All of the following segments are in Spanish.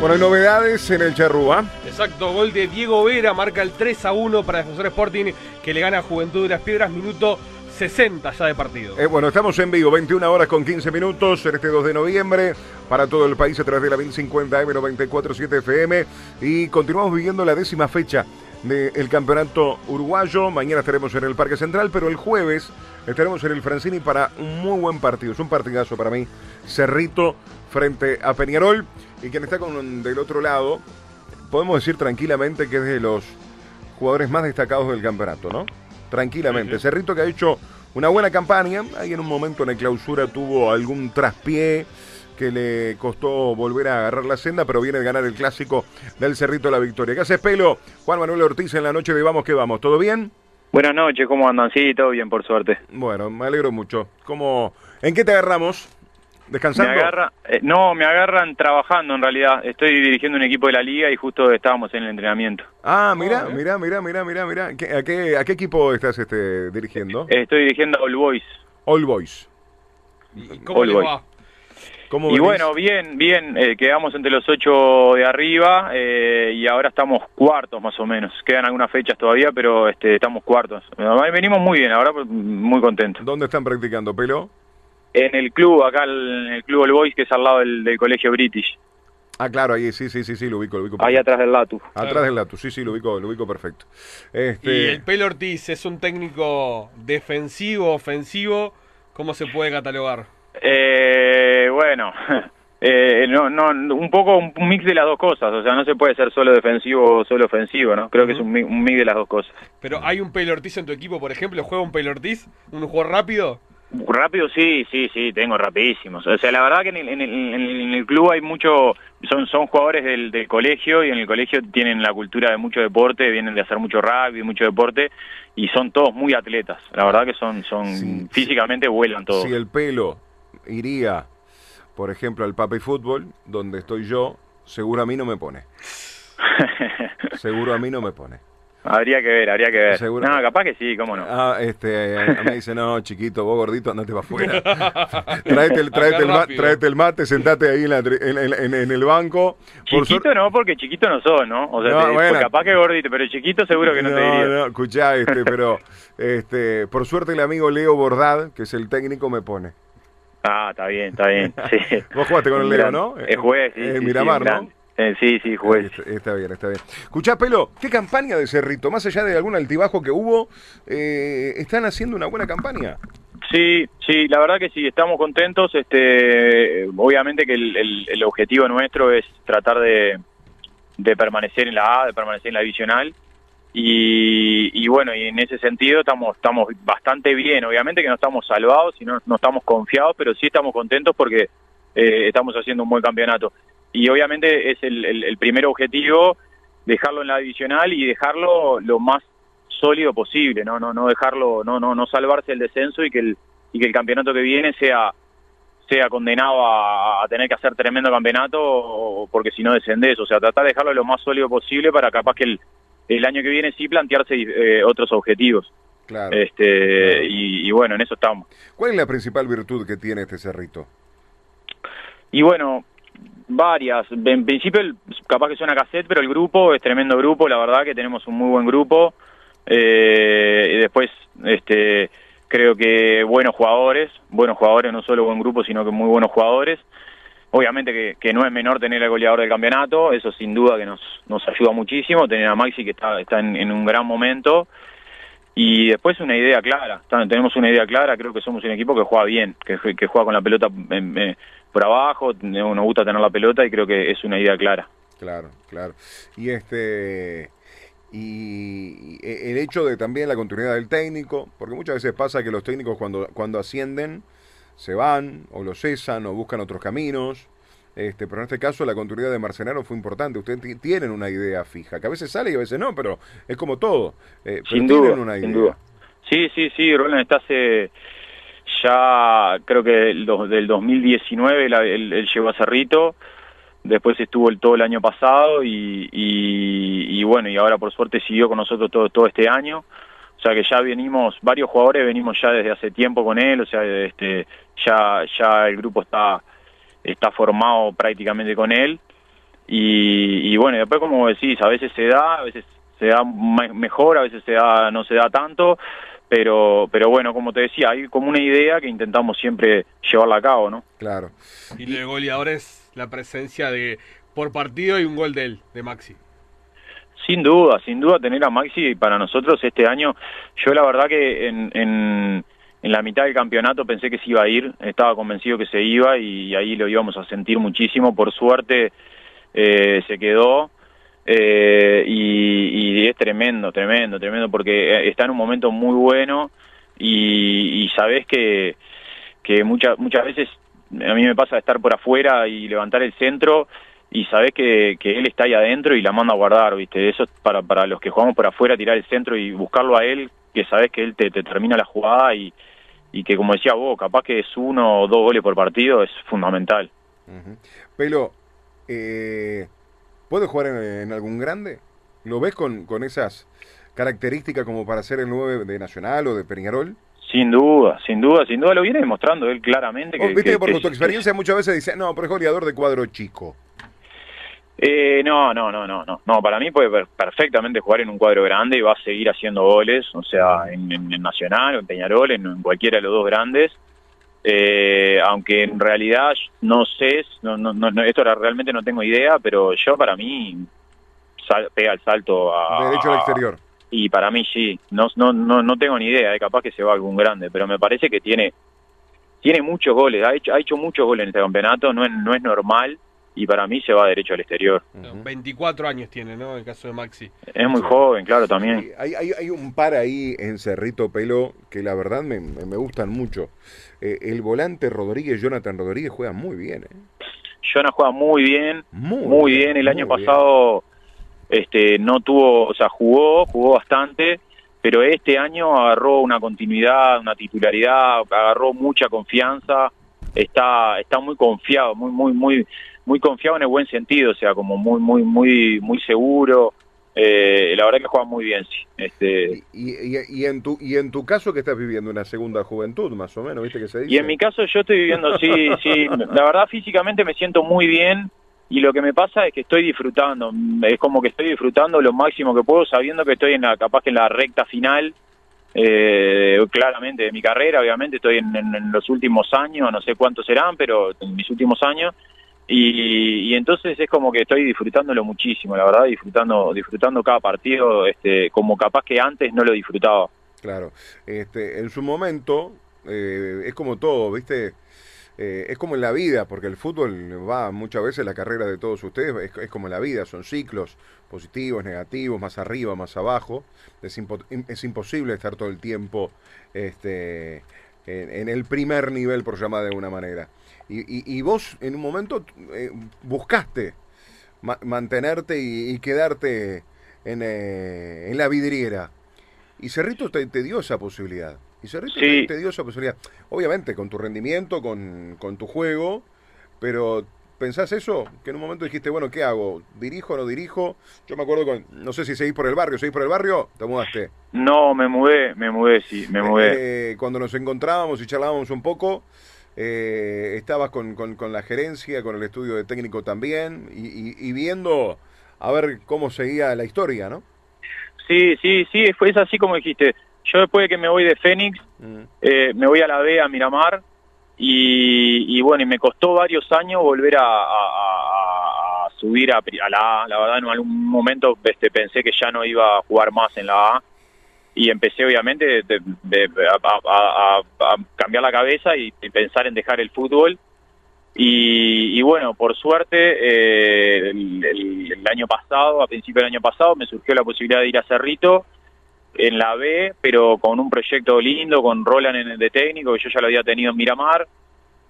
Bueno, hay novedades en el Charrúa. Exacto, gol de Diego Vera, marca el 3 a 1 para Defensor Sporting, que le gana a Juventud de las Piedras, minuto 60 ya de partido. Eh, bueno, estamos en vivo, 21 horas con 15 minutos, en este 2 de noviembre, para todo el país a través de la 1050 M947 FM. Y continuamos viviendo la décima fecha del campeonato uruguayo. Mañana estaremos en el Parque Central, pero el jueves estaremos en el Francini para un muy buen partido. Es un partidazo para mí. Cerrito frente a Peñarol. Y quien está con, del otro lado, podemos decir tranquilamente que es de los jugadores más destacados del campeonato, ¿no? Tranquilamente. Cerrito que ha hecho una buena campaña. Ahí en un momento en la clausura tuvo algún traspié que le costó volver a agarrar la senda, pero viene de ganar el clásico del Cerrito la victoria. ¿Qué hace pelo? Juan Manuel Ortiz en la noche de Vamos que Vamos. ¿Todo bien? Buenas noches, ¿cómo andan? Sí, todo bien, por suerte. Bueno, me alegro mucho. ¿Cómo, ¿En qué te agarramos? ¿Descansando? Me agarra, eh, no, me agarran trabajando en realidad. Estoy dirigiendo un equipo de la liga y justo estábamos en el entrenamiento. Ah, mira, mira, mira, mira, mira, mira. ¿A qué, ¿A qué equipo estás este, dirigiendo? Estoy dirigiendo a All Boys. All Boys. ¿Y cómo le va? y bueno, bien, bien, eh, quedamos entre los ocho de arriba eh, y ahora estamos cuartos más o menos. Quedan algunas fechas todavía, pero este, estamos cuartos. Venimos muy bien, ahora muy contentos. ¿Dónde están practicando, Pelo? En el club, acá en el club All Boys, que es al lado del, colegio British. Ah, claro, ahí sí, sí, sí, sí, lo ubico, lo ubico. Ahí atrás del Latu. Atrás del Latu, sí, sí, lo ubico, lo ubico perfecto. Este... Y el Pelo Ortiz es un técnico defensivo, ofensivo, ¿cómo se puede catalogar? Eh, bueno, eh, no, no, un poco un mix de las dos cosas, o sea, no se puede ser solo defensivo o solo ofensivo, ¿no? Creo que es un, un, mix de las dos cosas. Pero hay un Pelo Ortiz en tu equipo, por ejemplo, ¿juega un Pelo Ortiz? ¿Un jugador rápido? Rápido sí, sí, sí, tengo rapidísimos. O sea, la verdad que en el, en el, club hay mucho, son, son jugadores del, del, colegio y en el colegio tienen la cultura de mucho deporte, vienen de hacer mucho rugby, mucho deporte y son todos muy atletas. La verdad que son, son físicamente vuelan todos. Si el pelo iría, por ejemplo, al Papi Fútbol, donde estoy yo, seguro a mí no me pone. seguro a mí no me pone. Habría que ver, habría que ver. No, capaz que sí, cómo no. Ah, este, me dice, no, chiquito, vos gordito, andate para afuera. tráete, el, tráete, el, tráete el mate, sentate ahí en, la, en, en, el banco. chiquito no, porque chiquito no sos, ¿no? O sea, capaz que gordito, pero chiquito seguro que no, te diría. No, escuchá, este, pero este, por suerte el amigo Leo Bordad, que es el técnico, me pone. Ah, está bien, está bien. Sí. Vos jugaste con el Leo, ¿no? Es juez, sí. En Miramar, ¿no? Eh, sí, sí, juez. Está, bien, está bien. Escuchá, Pelo, ¿qué campaña de Cerrito? Más allá de algún altibajo que hubo, eh, ¿están haciendo una buena campaña? Sí, sí, la verdad que sí, estamos contentos. Este, obviamente que el, objetivo nuestro es tratar de, de permanecer en la A, de permanecer en la divisional. Y, bueno, y en ese sentido estamos, estamos bastante bien. Obviamente que no estamos salvados y no, no estamos confiados, pero sí estamos contentos porque eh, estamos haciendo un buen campeonato. Y obviamente es el, el, primer objetivo dejarlo en la divisional y dejarlo lo más sólido posible, no, no, no dejarlo, no, no, no salvarse el descenso y que el, y que el campeonato que viene sea sea condenado a, tener que hacer tremendo campeonato porque si no descendés, o sea, tratar de dejarlo lo más sólido posible para capaz que el, el año que viene sí plantearse eh, otros objetivos. Claro, este Y, bueno, en eso estamos. ¿Cuál es la principal virtud que tiene este cerrito? Y bueno, varias. En principio, capaz que suena cassette, pero el grupo es tremendo grupo. La verdad que tenemos un muy buen grupo. Eh, y después, este, creo que buenos jugadores, buenos jugadores, no solo buen grupo, sino que muy buenos jugadores. Obviamente que, no es menor tener al goleador del campeonato, eso sin duda que nos, nos ayuda muchísimo, tener a Maxi que está, está en, un gran momento y después una idea clara, tenemos una idea clara, creo que somos un equipo que juega bien, que, que juega con la pelota por abajo, nos gusta tener la pelota y creo que es una idea clara. Claro, claro. Y este y el hecho de también la continuidad del técnico, porque muchas veces pasa que los técnicos cuando, cuando ascienden se van o lo cesan o buscan otros caminos. Este, pero en este caso la continuidad de Marcenaro fue importante. Ustedes tienen una idea fija, que a veces sale y a veces no, pero es como todo. Eh, sin duda, una idea. Sin duda. Sí, sí, sí, Roland está hace ya, creo que del, del 2019 él, llegó a Cerrito, después estuvo el, todo el año pasado y, y, bueno, y ahora por suerte siguió con nosotros todo, todo este año. O sea que ya venimos, varios jugadores venimos ya desde hace tiempo con él, o sea, este, ya, ya el grupo está, está formado prácticamente con él. y, bueno, después como decís, a veces se da, a veces se da mejor, a veces se da, no se da tanto, pero, pero bueno, como te decía, hay como una idea que intentamos siempre llevarla a cabo, ¿no? Claro. Y lo de goleadores, la presencia de por partido y un gol de él, de Maxi. Sin duda, sin duda tener a Maxi para nosotros este año, yo la verdad que en, en, la mitad del campeonato pensé que se iba a ir, estaba convencido que se iba y ahí lo íbamos a sentir muchísimo, por suerte eh, se quedó eh, y, es tremendo, tremendo, tremendo porque está en un momento muy bueno y, y sabes que, que muchas muchas veces a mí me pasa estar por afuera y levantar el centro y sabés que, que, él está ahí adentro y la manda a guardar, ¿viste? Eso es para, para los que jugamos por afuera, tirar el centro y buscarlo a él, que sabés que él te, termina la jugada y, y, que, como decía vos, capaz que es uno o dos goles por partido, es fundamental. Pelo, eh, ¿puede jugar en, algún grande? ¿Lo ves con, con esas características como para ser el 9 de Nacional o de Peñarol? Sin duda, sin duda, sin duda lo viene demostrando él claramente. Que, viste que, por tu experiencia muchas veces dice, no, pero es goleador de cuadro chico. Eh, no, no, no, no, no. No, para mí puede perfectamente jugar en un cuadro grande y va a seguir haciendo goles, o sea, en, Nacional o en Peñarol, en, cualquiera de los dos grandes. Eh, aunque en realidad no sé, no, no, no, esto realmente no tengo idea, pero yo para mí pega el salto a... Derecho al exterior. Y para mí sí, no, no, no, no tengo ni idea, eh, capaz que se va algún grande, pero me parece que tiene, tiene muchos goles, ha hecho, ha hecho muchos goles en este campeonato, no es, no es normal y para mí se va derecho al exterior. 24 años tiene, ¿no? En el caso de Maxi. Es muy joven, claro, también. hay, hay, hay, un par ahí en Cerrito Pelo que la verdad me, me gustan mucho. Eh, el volante Rodríguez, Jonathan Rodríguez, juega muy bien. ¿eh? Jonathan juega muy bien, muy, bien. El año pasado este no tuvo, o sea, jugó, jugó bastante, pero este año agarró una continuidad, una titularidad, agarró mucha confianza, está está muy confiado, muy muy muy muy confiado en el buen sentido, o sea, como muy, muy, muy, muy seguro. Eh, la verdad que juega muy bien, sí. Este... Y, y, en tu, y en tu caso que estás viviendo una segunda juventud, más o menos, ¿viste que se dice? Y en mi caso yo estoy viviendo, sí, sí. La verdad físicamente me siento muy bien y lo que me pasa es que estoy disfrutando. Es como que estoy disfrutando lo máximo que puedo, sabiendo que estoy en la, capaz que en la recta final. Eh, claramente de mi carrera, obviamente estoy en, los últimos años, no sé cuántos serán, pero en mis últimos años, y, entonces es como que estoy disfrutándolo muchísimo, la verdad, disfrutando disfrutando cada partido este, como capaz que antes no lo disfrutaba. Claro, este, en su momento eh, es como todo, ¿viste? Eh, es como en la vida, porque el fútbol va muchas veces la carrera de todos ustedes, es, como en la vida, son ciclos positivos, negativos, más arriba, más abajo. Es, imposible estar todo el tiempo este, en, el primer nivel, por llamar de alguna manera. Y, vos en un momento eh, buscaste mantenerte y, quedarte eh, en, la vidriera. Y Cerrito te, dio esa posibilidad. Y Cerrito te, dio esa posibilidad. Obviamente, con tu rendimiento, con, con tu juego, pero ¿Pensás eso? Que en un momento dijiste, bueno, ¿qué hago? ¿Dirijo o no dirijo? Yo me acuerdo con, no sé si seguís por el barrio, ¿seguís por el barrio? ¿Te mudaste? No, me mudé, me mudé, sí, me mudé. Eh, cuando nos encontrábamos y charlábamos un poco, eh, estabas con, con, la gerencia, con el estudio de técnico también, y, viendo a ver cómo seguía la historia, ¿no? Sí, sí, sí, fue así como dijiste. Yo después de que me voy de Fénix, mm. eh, me voy a la B, a Miramar, y, bueno, y me costó varios años volver a, subir a, la A. La verdad, en algún momento este, pensé que ya no iba a jugar más en la A y empecé obviamente a, cambiar la cabeza y, pensar en dejar el fútbol. Y, bueno, por suerte, eh, el, año pasado, a principio del año pasado, me surgió la posibilidad de ir a Cerrito en la B, pero con un proyecto lindo, con Roland en el de técnico, que yo ya lo había tenido en Miramar,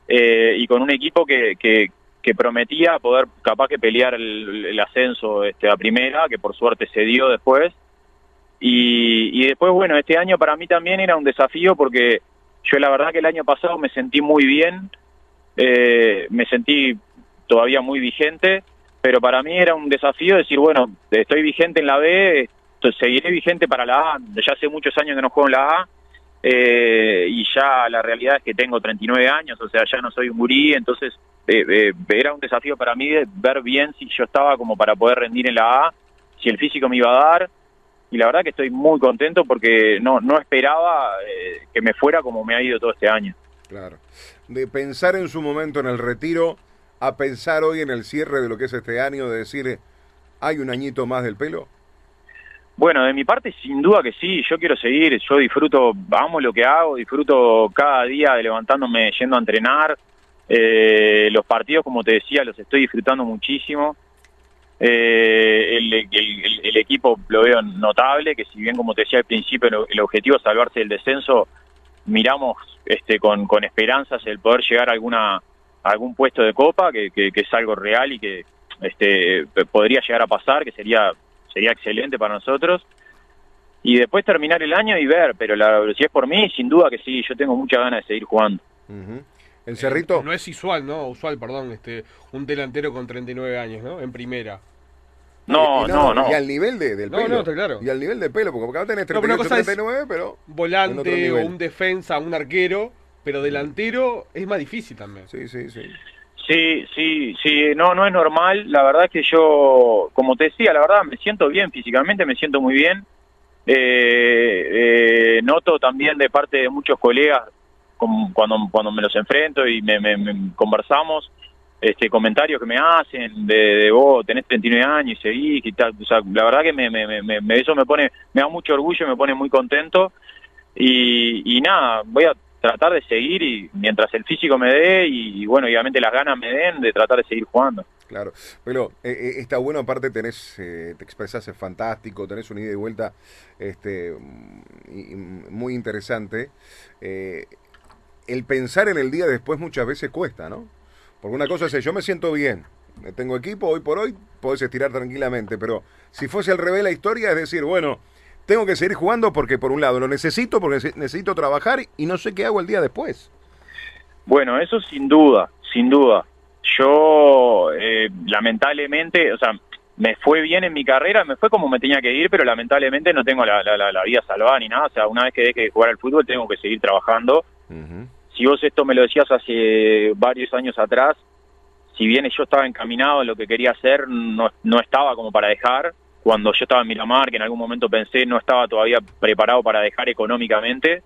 eh, y con un equipo que, que, prometía poder capaz que pelear el, el ascenso este, a primera, que por suerte se dio después. Y, después, bueno, este año para mí también era un desafío porque yo la verdad que el año pasado me sentí muy bien, eh, me sentí todavía muy vigente, pero para mí era un desafío decir, bueno, estoy vigente en la B, seguiré vigente para la A, ya hace muchos años que no juego en la A, eh, y ya la realidad es que tengo 39 años, o sea, ya no soy un gurí, entonces eh, eh, era un desafío para mí de ver bien si yo estaba como para poder rendir en la A, si el físico me iba a dar, y la verdad que estoy muy contento porque no, no esperaba eh, que me fuera como me ha ido todo este año. Claro. De pensar en su momento en el retiro a pensar hoy en el cierre de lo que es este año, de decir, ¿hay un añito más del pelo? Bueno, de mi parte sin duda que sí, yo quiero seguir, yo disfruto, amo lo que hago, disfruto cada día de levantándome yendo a entrenar, eh, los partidos como te decía los estoy disfrutando muchísimo, eh, el, equipo lo veo notable, que si bien como te decía al principio el, objetivo es salvarse del descenso, miramos este, con, con esperanzas el poder llegar a alguna algún puesto de copa, que, que, que es algo real y que este, podría llegar a pasar, que sería sería excelente para nosotros. Y después terminar el año y ver, pero la, si es por mí, sin duda que sí, yo tengo muchas ganas de seguir jugando. ¿En Cerrito? no es usual, ¿no? Usual, perdón, este un delantero con 39 años, ¿no? En primera. No, no, no, Y al nivel de, del pelo. No, claro. Y al nivel de pelo, porque acá tenés 38, 39, pero... Volante o un defensa, un arquero, pero delantero es más difícil también. Sí, sí, sí. Sí, sí, sí, no, no es normal. La verdad es que yo, como te decía, la verdad me siento bien físicamente, me siento muy bien. Eh, eh, noto también de parte de muchos colegas cuando, cuando me los enfrento y me, conversamos, este comentarios que me hacen de, vos tenés 39 años y seguís y tal. O sea, la verdad que me, me, me, eso me pone, me da mucho orgullo, me pone muy contento. Y, y nada, voy a tratar de seguir y mientras el físico me dé y, bueno, obviamente las ganas me den de tratar de seguir jugando. Claro, pero eh, eh, está bueno, aparte tenés, eh, te expresas es fantástico, tenés una ida y vuelta este, muy interesante. el pensar en el día después muchas veces cuesta, ¿no? Porque una cosa es, yo me siento bien, tengo equipo, hoy por hoy podés estirar tranquilamente, pero si fuese al revés la historia, es decir, bueno, tengo que seguir jugando porque por un lado lo necesito, porque necesito trabajar y no sé qué hago el día después. Bueno, eso sin duda, sin duda. Yo eh, lamentablemente, o sea, me fue bien en mi carrera, me fue como me tenía que ir, pero lamentablemente no tengo la, la, vida salvada ni nada. O sea, una vez que deje de jugar al fútbol tengo que seguir trabajando. Si vos esto me lo decías hace varios años atrás, si bien yo estaba encaminado en lo que quería hacer, no, no estaba como para dejar cuando yo estaba en Miramar, que en algún momento pensé no estaba todavía preparado para dejar económicamente,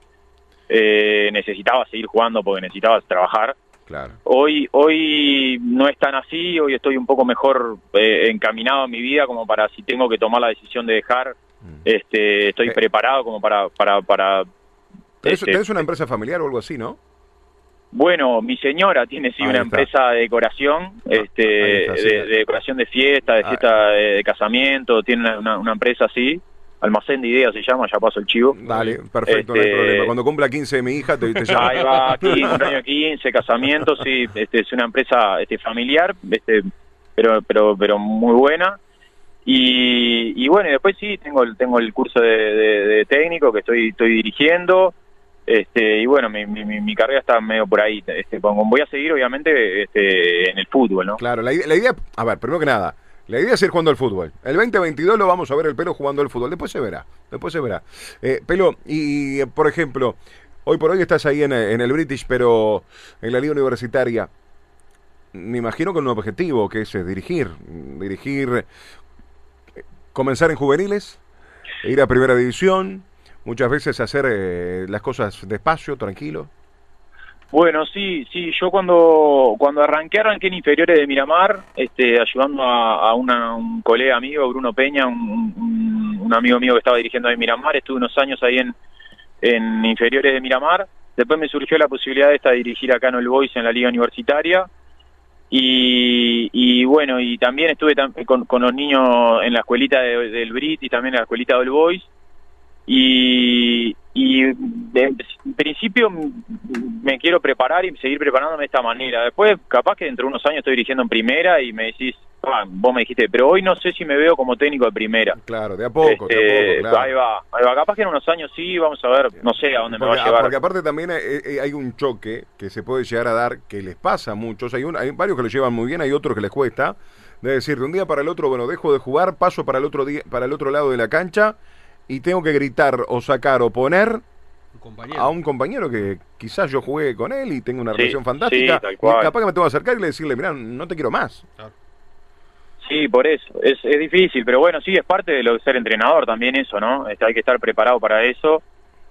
eh, necesitaba seguir jugando porque necesitaba trabajar. Claro. Hoy, hoy no es tan así, hoy estoy un poco mejor eh, encaminado en mi vida como para si tengo que tomar la decisión de dejar, mm. este, estoy eh. preparado como para... para, para ¿Tenés, este, una empresa familiar o algo así, no? Bueno, mi señora tiene sí una empresa de decoración, ah, este, de, decoración de fiesta, de ah. fiesta de, casamiento, tiene una, empresa así, Almacén de Ideas se llama, ya paso el chivo. Dale, perfecto, no hay este, problema. Cuando cumpla 15 mi hija te, te llamo. Ahí va, aquí, un año 15, casamiento, sí, este, es una empresa este, familiar, este, pero, pero, pero muy buena. Y, y bueno, después sí, tengo, tengo el curso de, de técnico que estoy, estoy dirigiendo. Este, y bueno, mi, mi, mi, carrera está medio por ahí. Este, voy a seguir, obviamente, este, en el fútbol, ¿no? Claro, la, la, idea, a ver, primero que nada, la idea es ir jugando al fútbol. El 2022 lo vamos a ver el pelo jugando al fútbol. Después se verá, después se verá. Eh, pelo, y por ejemplo, hoy por hoy estás ahí en, en el British, pero en la liga universitaria. Me imagino con un objetivo que es dirigir, dirigir, eh, comenzar en juveniles, ir a primera división, muchas veces hacer eh, las cosas despacio, tranquilo. Bueno, sí, sí, yo cuando cuando arranqué, arranqué en inferiores de Miramar, este, ayudando a, un colega amigo, Bruno Peña, un, un, amigo mío que estaba dirigiendo en Miramar, estuve unos años ahí en, en inferiores de Miramar, después me surgió la posibilidad de estar dirigir acá en el Boys en la liga universitaria, y, y, bueno, y también estuve con, con, los niños en la escuelita del Brit y también en la escuelita del Boys, y, y en principio me quiero preparar y seguir preparándome de esta manera. Después, capaz que dentro de unos años estoy dirigiendo en primera y me decís, ah, vos me dijiste, pero hoy no sé si me veo como técnico de primera. Claro, de a poco, de a este, poco Ahí va, ahí va. Capaz que en unos años sí, vamos a ver, no sé a dónde me va a llevar. Porque aparte también hay, un choque que se puede llegar a dar, que les pasa a muchos. Hay, un, hay varios que lo llevan muy bien, hay otros que les cuesta. De decir, de un día para el otro, bueno, dejo de jugar, paso para el otro, día, para el otro lado de la cancha y tengo que gritar o sacar o poner a un compañero que quizás yo jugué con él y tengo una Sí, relación fantástica. sí, y capaz que me tengo que acercar y le decirle, mira, no te quiero más. Sí, por eso. Es, es difícil, pero bueno, sí, es parte de lo de ser entrenador también eso, ¿no? Este, hay que estar preparado para eso.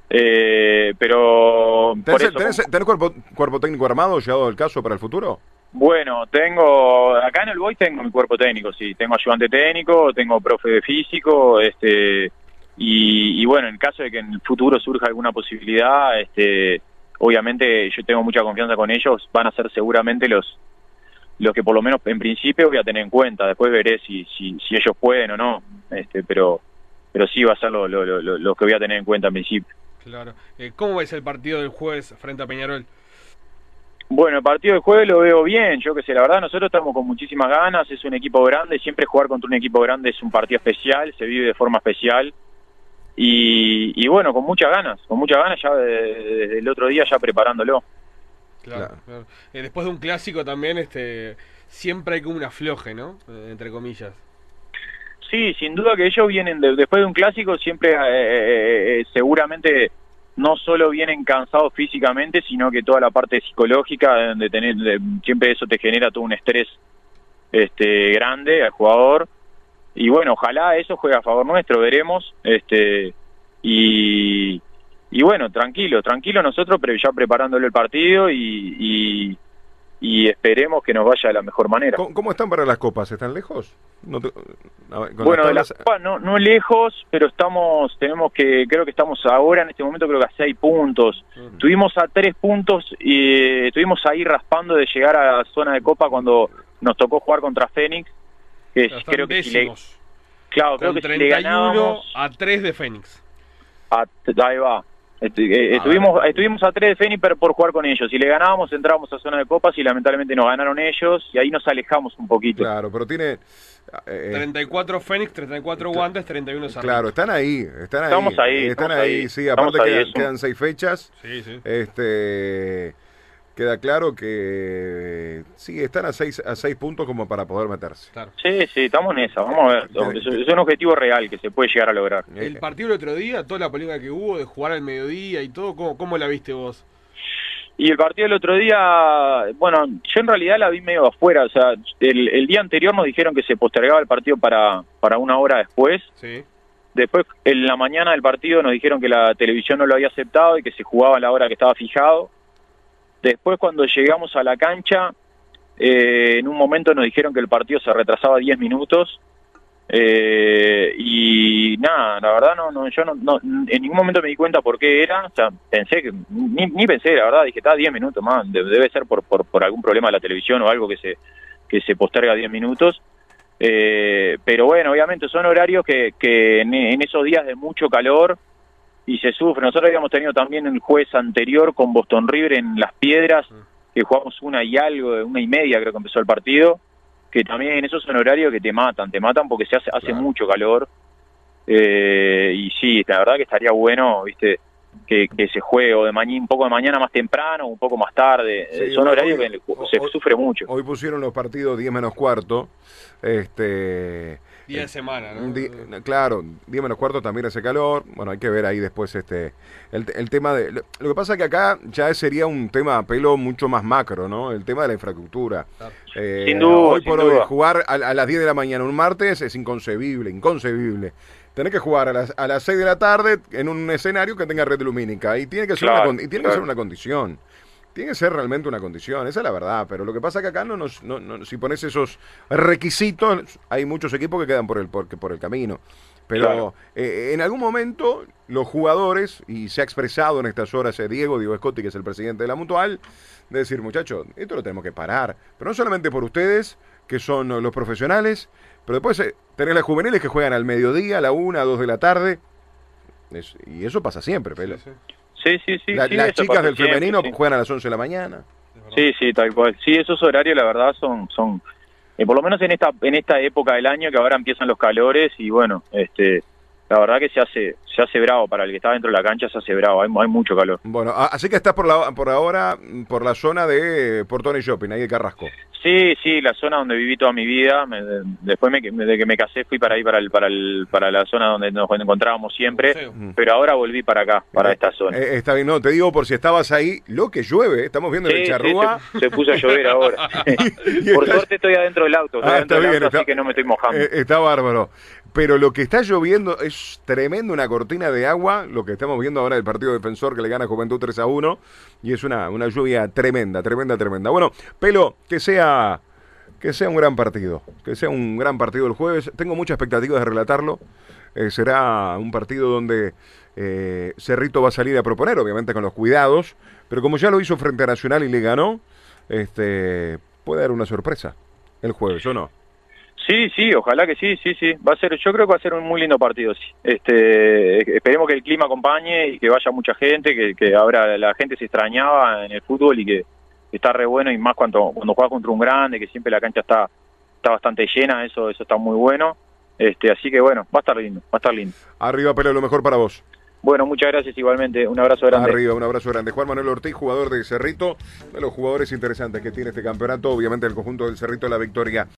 Eh, pero... por ¿Tenés, eso, tenés- tenés cuerpo, cuerpo técnico armado, llegado el caso para el futuro? Bueno, tengo, acá en el Boy tengo mi cuerpo técnico, sí, tengo ayudante técnico, tengo profe de físico, este, y, y bueno, en caso de que en el futuro surja alguna posibilidad, este, obviamente yo tengo mucha confianza con ellos, van a ser seguramente los, los que por lo menos en principio voy a tener en cuenta, después veré si, si, si ellos pueden o no, este, pero, pero sí va a ser lo, lo, lo, que voy a tener en cuenta en principio. Claro. Eh, ¿Cómo ves el partido del jueves frente a Peñarol? Bueno, el partido de jueves lo veo bien, yo que sé, la verdad nosotros estamos con muchísimas ganas, es un equipo grande, siempre jugar contra un equipo grande es un partido especial, se vive de forma especial y, y bueno, con muchas ganas, con muchas ganas ya de- desde el otro día ya preparándolo. Claro. Claro. claro. Eh, después de un clásico también, este, siempre hay como un afloje, ¿no? Eh, entre comillas. Sí, sin duda que ellos vienen de- después de un clásico siempre eh, eh, eh, seguramente no solo vienen cansados físicamente, sino que toda la parte psicológica de tener de- siempre eso te genera todo un estrés este grande al jugador y bueno, ojalá eso juegue a favor nuestro, veremos, este y y bueno, tranquilo, tranquilo nosotros, pero ya preparándolo el partido y, y, y esperemos que nos vaya de la mejor manera. ¿Cómo, cómo están para las copas? ¿Están lejos? No te- Bueno, de la las tablas- Copa no, no lejos, pero estamos, tenemos que, creo que estamos ahora en este momento creo que a seis puntos. Mm. Tuvimos a tres puntos y eh, estuvimos ahí raspando de llegar a la zona de Copa cuando nos tocó jugar contra Fénix. Que están creo que si le, claro, creo que si le 31 ganábamos a 3 de Fénix. a- ahí va. Eh, A estuvimos, ver. estuvimos a tres de Fénix pero por jugar con ellos. Si le ganábamos entrábamos a zona de copas y lamentablemente nos ganaron ellos y ahí nos alejamos un poquito. Claro, pero tiene... eh, 34 Fénix, 34 guantes, 31 Sarmiento. Claro, están ahí, están ahí. Estamos ahí, Están estamos ahí, ahí, sí, aparte ahí, quedan, quedan seis fechas. Sí, sí. Este queda claro que sí, están a seis, a seis puntos como para poder meterse. Claro. Sí, sí, estamos en esa. Vamos a ver. Es, es un objetivo real que se puede llegar a lograr. El Eh, partido del otro día, toda la polémica que hubo de jugar al mediodía y todo, ¿cómo, cómo la viste vos? Y el partido del otro día, bueno, yo en realidad la vi medio afuera. O sea, el, el día anterior nos dijeron que se postergaba el partido para, para una hora después. Sí. Después, en la mañana del partido, nos dijeron que la televisión no lo había aceptado y que se jugaba a la hora que estaba fijado. Después, cuando llegamos a la cancha, eh, en un momento nos dijeron que el partido se retrasaba 10 minutos. Eh, y nada, la verdad, no, no, yo no, en ningún momento me di cuenta por qué era. O sea, pensé que, ni, ni pensé, la verdad, dije, está 10 minutos más. de- Debe ser por, por, por algún problema de la televisión o algo que se, que se posterga 10 minutos. Eh, pero bueno, obviamente son horarios que, en esos días de mucho calor y se sufre. Nosotros habíamos tenido también el jueves anterior con Boston River en Las Piedras, que jugamos una y algo, una y media creo que empezó el partido, que también esos son horarios que te matan, te matan porque se hace, hace Claro. mucho calor. Eh, y sí, la verdad que estaría bueno, viste, que, que se juegue o de mañana, un poco de mañana más temprano, un poco más tarde. Sí, Eh, son horarios que se hoy- sufre mucho. Hoy pusieron los partidos 10 menos cuarto. Este, Día de semana, ¿no? Un di- claro, 10 menos cuarto también hace calor. Bueno, hay que ver ahí después este el, el tema de... Lo, lo que pasa es que acá ya sería un tema a pelo mucho más macro, ¿no? El tema de la infraestructura. Claro. Eh, Sin duda, Hoy sin por hoy, duda. jugar a, a las 10 de la mañana un martes es inconcebible, inconcebible. Tener que jugar a las, a las 6 de la tarde en un escenario que tenga red lumínica. Y tiene que ser, Claro, una, y tiene que ser una condición. Tiene que ser realmente una condición, esa es la verdad, pero lo que pasa es que acá no nos, no, no- si pones esos requisitos, hay muchos equipos que quedan por el, por, por el camino. Pero Claro. eh, en algún momento los jugadores, y se ha expresado en estas horas eh, Diego, Diego Scotti, que es el presidente de la Mutual, de decir, muchachos, esto lo tenemos que parar. Pero no solamente por ustedes, que son los profesionales, pero después eh, tenés las juveniles que juegan al mediodía, a la una, a dos de la tarde. Es- y eso pasa siempre, Pelo. Sí, sí, Sí, sí, sí. La- sí, las eso chicas pasa del siempre, femenino sí. juegan a las 11 de la mañana. Sí, sí, tal cual. Sí, esos horarios, la verdad, son, son eh, por lo menos en esta, en esta época del año que ahora empiezan los calores y bueno, este, la verdad que se hace, se hace bravo, para el que está dentro de la cancha se hace bravo, hay, hay mucho calor. Bueno, así que estás por, la, por ahora por la zona de Portón y Shopping, ahí de Carrasco. Sí, sí, la zona donde viví toda mi vida. después de que me casé fui para ahí, para el, para el, para la zona donde nos encontrábamos siempre. Pero ahora volví para acá, para eh, esta zona. Eh, está bien, no, te digo por si estabas ahí, lo que llueve, estamos viendo en el charrúa. se, puso a llover ahora. por suerte estoy adentro del auto, ah, está bien, así que no me estoy mojando. Eh, está bárbaro. Pero lo que está lloviendo es tremendo, una cortina de agua, lo que estamos viendo ahora del partido defensor que le gana Juventud 3 a 1, y es una, una lluvia tremenda, tremenda, tremenda. Bueno, Pelo, que sea, que sea un gran partido, que sea un gran partido el jueves. Tengo muchas expectativas de relatarlo. Eh, será un partido donde eh, Cerrito va a salir a proponer, obviamente con los cuidados, pero como ya lo hizo frente a Nacional y le ganó, este, puede dar una sorpresa el jueves, ¿o no? Sí, sí, ojalá que sí, sí, sí. Va a ser, yo creo que va a ser un muy lindo partido. Sí. Este, esperemos que el clima acompañe y que vaya mucha gente, que, que ahora la gente se extrañaba en el fútbol y que está re bueno y más cuando cuando juegas contra un grande, que siempre la cancha está está bastante llena, eso eso está muy bueno. Este, así que bueno, va a estar lindo, va a estar lindo. Arriba, pero lo mejor para vos. Bueno, muchas gracias igualmente. Un abrazo grande. Arriba, un abrazo grande. Juan Manuel Ortiz, jugador de Cerrito, de los jugadores interesantes que tiene este campeonato. Obviamente el conjunto del Cerrito de la victoria.